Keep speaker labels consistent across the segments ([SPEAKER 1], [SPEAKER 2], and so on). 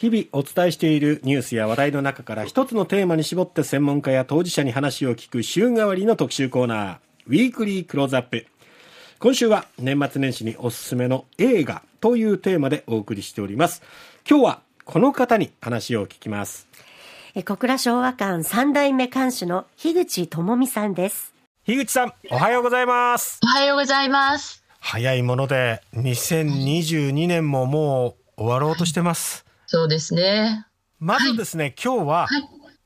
[SPEAKER 1] 日々お伝えしているニュースや話題の中から一つのテーマに絞って専門家や当事者に話を聞く週替わりの特集コーナー、ウィークリークローズアップ。今週は年末年始におすすめの映画というテーマでお送りしております。今日はこの方に話を聞きます。
[SPEAKER 2] 小倉昭和館三代目館主の樋口智美さんです。
[SPEAKER 1] 樋口さん、おはようございます。
[SPEAKER 3] おはようございます。
[SPEAKER 1] 早いもので2022年ももう終わろうとしてます。
[SPEAKER 3] そうですね。
[SPEAKER 1] まずですね、はい、今日は、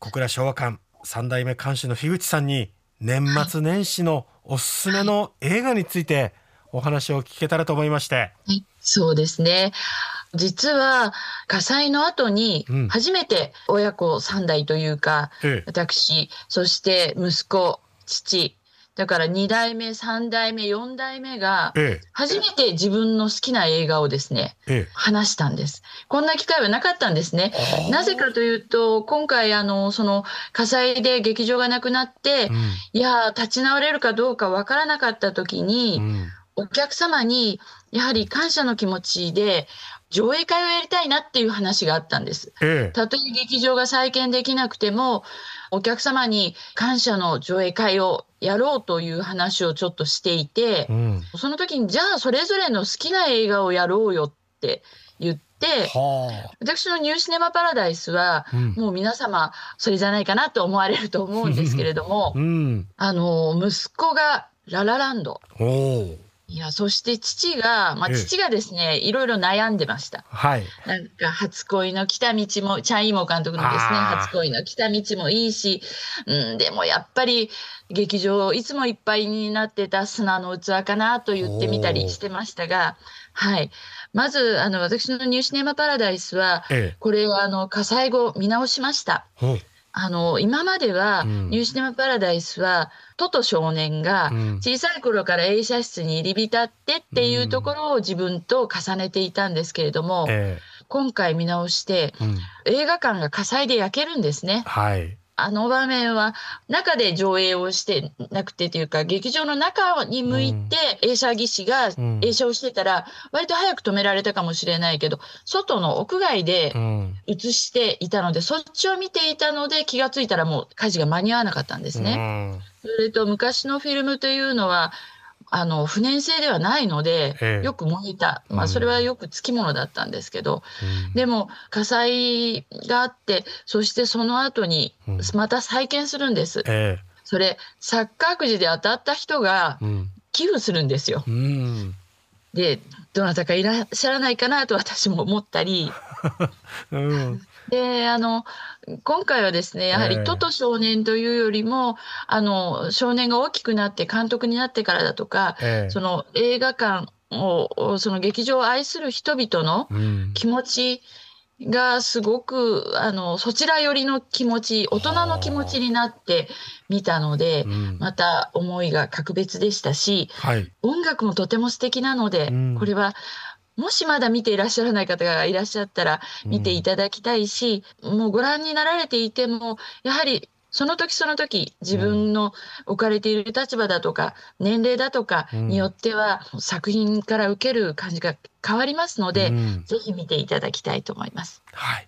[SPEAKER 1] 小倉昭和館三代目館主の樋口さんに年末年始のおすすめの映画についてお話を聞けたらと思いまして。は
[SPEAKER 3] い、そうですね。実は火災の後に初めて親子三代というか、うん、私、そして息子、父、だから2代目、3代目、4代目が、初めて自分の好きな映画をですね、ええ、話したんです。こんな機会はなかったんですね。なぜかというと、今回、あの、その火災で劇場がなくなって、うん、いや、立ち直れるかどうかわからなかった時に、うん、お客様に、やはり感謝の気持ちで、上映会をやりたいなっていう話があったんです。ええ、たとえ劇場が再建できなくても、お客様に感謝の上映会をやろうという話をちょっとしていて、うん、その時にじゃあそれぞれの好きな映画をやろうよって言って、はあ、私のニューシネマパラダイスは、うん、もう皆様それじゃないかなと思われると思うんですけれども、うん、あの息子がララランドいや、そして父が、まあ、父がですね、いろいろ悩んでました。はい。なんか、初恋の来た道も、チャン・イモ監督のですね、初恋の来た道もいいし、うん、でもやっぱり、劇場、いつもいっぱいになってた砂の器かなと言ってみたりしてましたが、はい。まず、あの、私のニューシネマパラダイスは、ええ、これ、あの、火災後見直しました。あの、今までは、ニューシネマパラダイスは、トト少年が小さい頃から映写室に入り浸ってっていうところを自分と重ねていたんですけれども、今回見直して、映画館が火災で焼けるんですね。はい。あの場面は中で上映をしてなくてというか劇場の中に向いて映写技師が映写をしてたら割と早く止められたかもしれないけど外の屋外で映していたのでそっちを見ていたので気がついたらもう火事が間に合わなかったんですね。それと昔のフィルムというのはあの不燃性ではないので、ええ、よく燃えた、まあ、それはよくつきものだったんですけど、うん、でも火災があってそしてその後にまた再建するんです。うんえ、それサッカーくじで当たった人が寄付するんですよ。うん、でどなたかいらっしゃらないかなと私も思ったり。であの今回はですねやはりトト少年というよりも、あの少年が大きくなって監督になってからだとか、えー、その映画館をその劇場を愛する人々の気持ちがすごく、あのそちら寄りの気持ち大人の気持ちになって見たので、うん、また思いが格別でしたし、はい、音楽もとても素敵なので、うん、これはもしまだ見ていらっしゃらない方がいらっしゃったら見ていただきたいし、うん、もうご覧になられていてもやはりその時その時自分の置かれている立場だとか年齢だとかによっては作品から受ける感じが変わりますので、うん、ぜひ見ていただきたいと思います。はい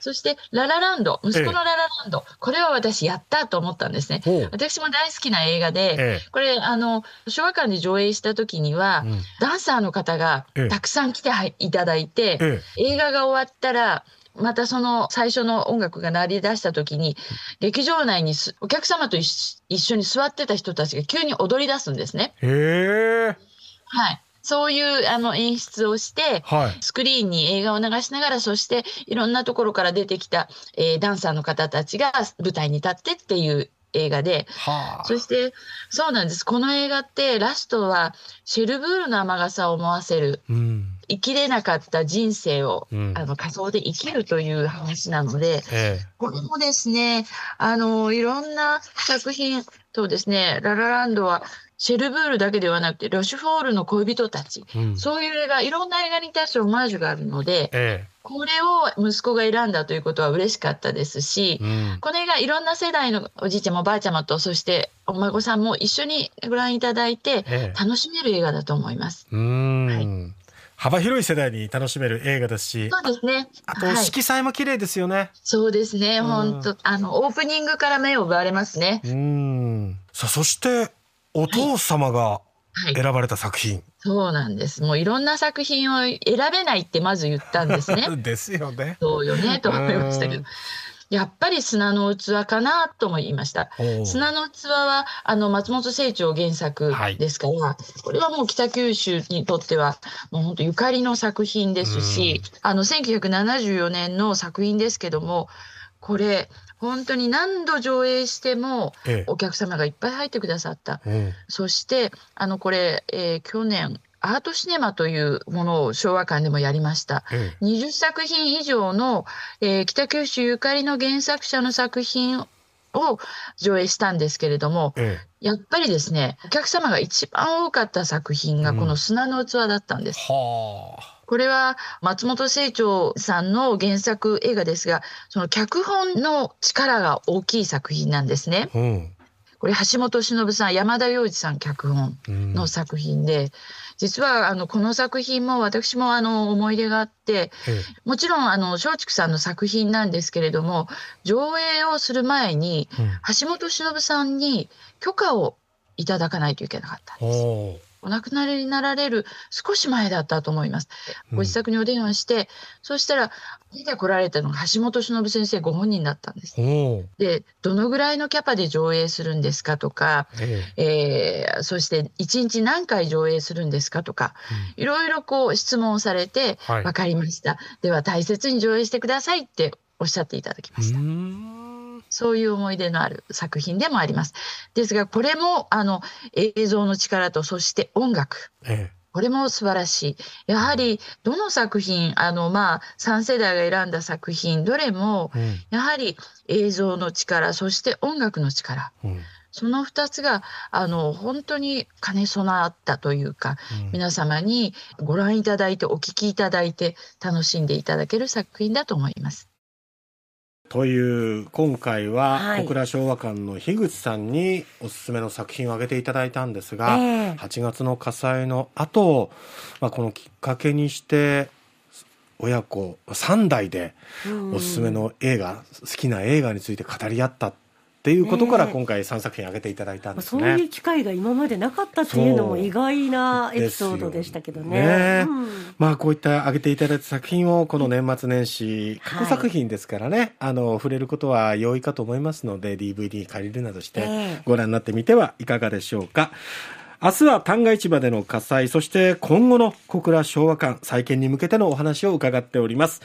[SPEAKER 3] そして、ララランド、息子のララランド、ええ、これは私やったと思ったんですね。私も大好きな映画で、え、これ、あの、昭和館で上映した時には、うん、ダンサーの方がたくさん来ていただいて、映画が終わったら、またその最初の音楽が鳴り出した時に、劇場内にお客様と一緒に座ってた人たちが急に踊り出すんですね。へはい。そういうあの演出をして、はい、スクリーンに映画を流しながら、そしていろんなところから出てきた、えー、ダンサーの方たちが舞台に立ってっていう映画で、はあ、そしてそうなんです。この映画ってラストはシェルブールの雨傘を思わせる。うん生きれなかった人生を、うん、あの仮想で生きるという話なので、ええ、これもですね、あの、いろんな作品とですね、ララランドはシェルブールだけではなくて、ロシュフォールの恋人たち、うん、そういう映画、いろんな映画に対してオマージュがあるので、ええ、これを息子が選んだということは嬉しかったですし、うん、この映画、いろんな世代のおじいちゃま、おばあちゃまと、そしてお孫さんも一緒にご覧いただいて、楽しめる映画だと思います。
[SPEAKER 1] はい幅広い世代に楽しめる映画ですし。
[SPEAKER 3] そうですね。
[SPEAKER 1] あと、色彩も綺麗ですよね。はい、
[SPEAKER 3] そうですね。本当あの、オープニングから目を奪われますね。
[SPEAKER 1] うん。さあ、そして、お父様が選ばれた作品。はい
[SPEAKER 3] そうなんです。もういろんな作品を選べないってまず言ったんですね。
[SPEAKER 1] ですよね。
[SPEAKER 3] そうよね、と思いましたけど。やっぱり砂の器かなとも言いました。砂の器はあの松本清張原作ですから、はい、これはもう北九州にとってはもう本当ゆかりの作品ですし、あの1974年の作品ですけども、これ本当に何度上映してもお客様がいっぱい入ってくださった。ええ、そしてあのこれ、えー、去年アートシネマというものを昭和館でもやりました。ええ、20作品以上の、えー、北九州ゆかりの原作者の作品を上映したんですけれども、ええ、やっぱりですね、お客様が一番多かった作品がこの砂の器だったんです。うん、これは松本清張さんの原作映画ですが、その脚本の力が大きい作品なんですね。うんこれ橋本忍さん山田洋次さん脚本の作品で、うん、実はあのこの作品も私もあの思い出があって、もちろんあの松竹さんの作品なんですけれども上映をする前に、橋本忍さんに許可をいただかないといけなかったんです。お亡くなりになられる少し前だったと思います。ご自宅にお電話して、うん、そしたら、出て来られたのが橋本忍先生ご本人だったんです。で、どのぐらいのキャパで上映するんですかとか、えー、そして1日何回上映するんですかとか、いろいろこう質問されて、分かりました、はい、では大切に上映してくださいっておっしゃっていただきました。そういう思い出のある作品でもあります。ですが、これも、あの、映像の力と、そして音楽。ええこれも素晴らしい。やはり、どの作品、あの、まあ、3世代が選んだ作品、どれも、やはり映像の力、そして音楽の力。うん、その2つが、あの、本当に兼ね備わったというか、うん、皆様にご覧いただいて、お聴きいただいて、楽しんでいただける作品だと思います。
[SPEAKER 1] という今回は小倉昭和館の樋口さんにおすすめの作品を挙げていただいたんですが、えー、8月の火災の後、まあこのきっかけにして親子3代でおすすめの映画好きな映画について語り合ったっていうことから今回3作品挙げていただいたんですね、
[SPEAKER 2] そういう機会が今までなかったっていうのも意外なエピソードでしたけどね、ね。
[SPEAKER 1] うん、まあこういった挙げていただいた作品をこの年末年始過去作品ですからね、はい、あの触れることは容易かと思いますので DVD 借りるなどしてご覧になってみてはいかがでしょうか、明日は旦過市場での火災、そして今後の小倉昭和館再建に向けてのお話を伺っております。